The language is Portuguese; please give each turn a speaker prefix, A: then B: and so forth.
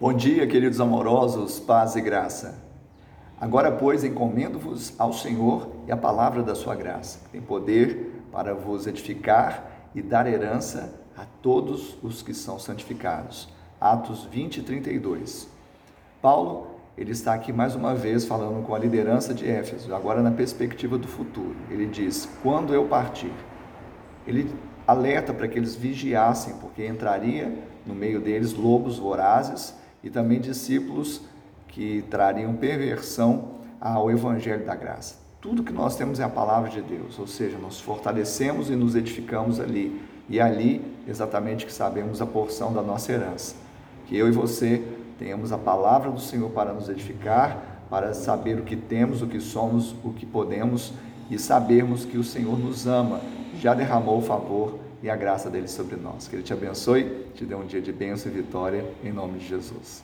A: Bom dia, queridos amorosos, paz e graça. Agora, pois, encomendo-vos ao Senhor e a palavra da sua graça, que tem poder para vos edificar e dar herança a todos os que são santificados. Atos 20 e 32. Paulo, ele está aqui mais uma vez falando com a liderança de Éfeso, agora na perspectiva do futuro. Ele diz: "Quando eu partir". Ele alerta para que eles vigiassem, porque entraria no meio deles lobos vorazes e também discípulos que trariam perversão ao evangelho da graça. Tudo que nós temos é a palavra de Deus, ou seja, nós fortalecemos e nos edificamos ali. E ali, exatamente que sabemos a porção da nossa herança. Que eu e você tenhamos a palavra do Senhor para nos edificar, para saber o que temos, o que somos, o que podemos e sabermos que o Senhor nos ama, já derramou o favor e a graça dele sobre nós. Que ele te abençoe, te dê um dia de bênção e vitória, em nome de Jesus.